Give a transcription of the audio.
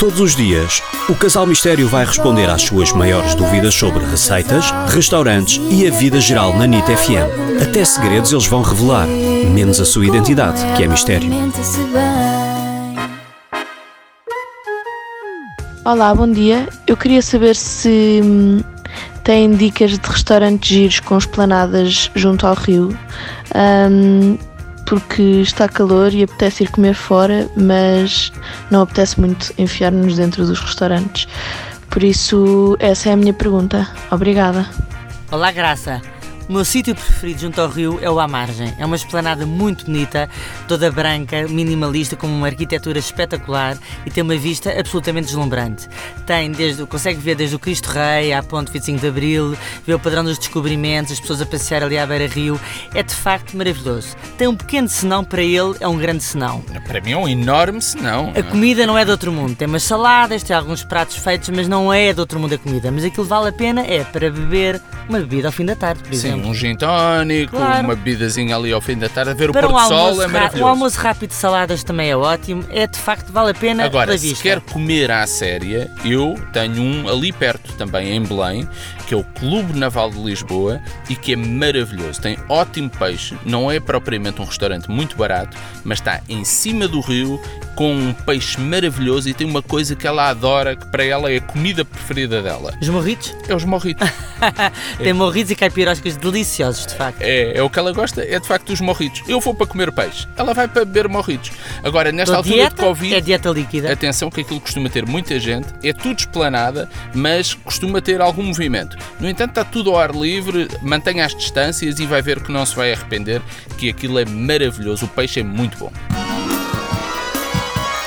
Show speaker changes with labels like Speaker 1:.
Speaker 1: Todos os dias, o Casal Mistério vai responder às suas maiores dúvidas sobre receitas, restaurantes e a vida geral na NIT FM. Até segredos eles vão revelar, menos a sua identidade, que é mistério.
Speaker 2: Olá, bom dia. Eu queria saber se hum, têm dicas de restaurantes giros com esplanadas junto ao rio. Hum, porque está calor e apetece ir comer fora, mas não apetece muito enfiar-nos dentro dos restaurantes. Por isso, essa é a minha pergunta. Obrigada.
Speaker 3: Olá, Graça. O meu sítio preferido junto ao rio é o À Margem. É uma esplanada muito bonita, toda branca, minimalista, com uma arquitetura espetacular e tem uma vista absolutamente deslumbrante. Tem desde, consegue ver desde o Cristo Rei à Ponte 25 de Abril, ver o padrão dos descobrimentos, as pessoas a passear ali à beira-rio. É de facto maravilhoso. Tem um pequeno senão para ele, é um grande senão.
Speaker 4: Para mim é um enorme senão.
Speaker 3: A comida não é de outro mundo. Tem umas saladas, tem alguns pratos feitos, mas não é de outro mundo a comida. Mas aquilo vale a pena é para beber uma bebida ao fim da tarde, por exemplo.
Speaker 4: Um gin tónico,
Speaker 3: Claro.
Speaker 4: uma bebidazinha ali ao fim da tarde, a ver
Speaker 3: Para
Speaker 4: o
Speaker 3: um
Speaker 4: pôr do sol é
Speaker 3: ra-
Speaker 4: maravilhoso.
Speaker 3: um almoço rápido de saladas também é ótimo. É de facto, vale a pena
Speaker 4: Agora, se
Speaker 3: vista.
Speaker 4: quer comer à séria, eu tenho um ali perto também, em Belém, que é o Clube Naval de Lisboa e que é maravilhoso. Tem ótimo peixe, não é propriamente um restaurante muito barato, mas está em cima do rio com um peixe maravilhoso e tem uma coisa que ela adora, que para ela é a comida preferida dela.
Speaker 3: Os morritos?
Speaker 4: É os morritos.
Speaker 3: Tem morritos e caipiroscas deliciosos, de facto.
Speaker 4: É, é o que ela gosta, é de facto os morritos. Eu vou para comer peixe, ela vai para beber morritos. Agora, nesta
Speaker 3: Dou
Speaker 4: altura
Speaker 3: dieta,
Speaker 4: de Covid,
Speaker 3: é dieta líquida.
Speaker 4: Atenção que aquilo costuma ter muita gente, é tudo esplanada, mas costuma ter algum movimento. No entanto, está tudo ao ar livre, mantenha as distâncias e vai ver que não se vai arrepender, que aquilo é maravilhoso, o peixe é muito bom.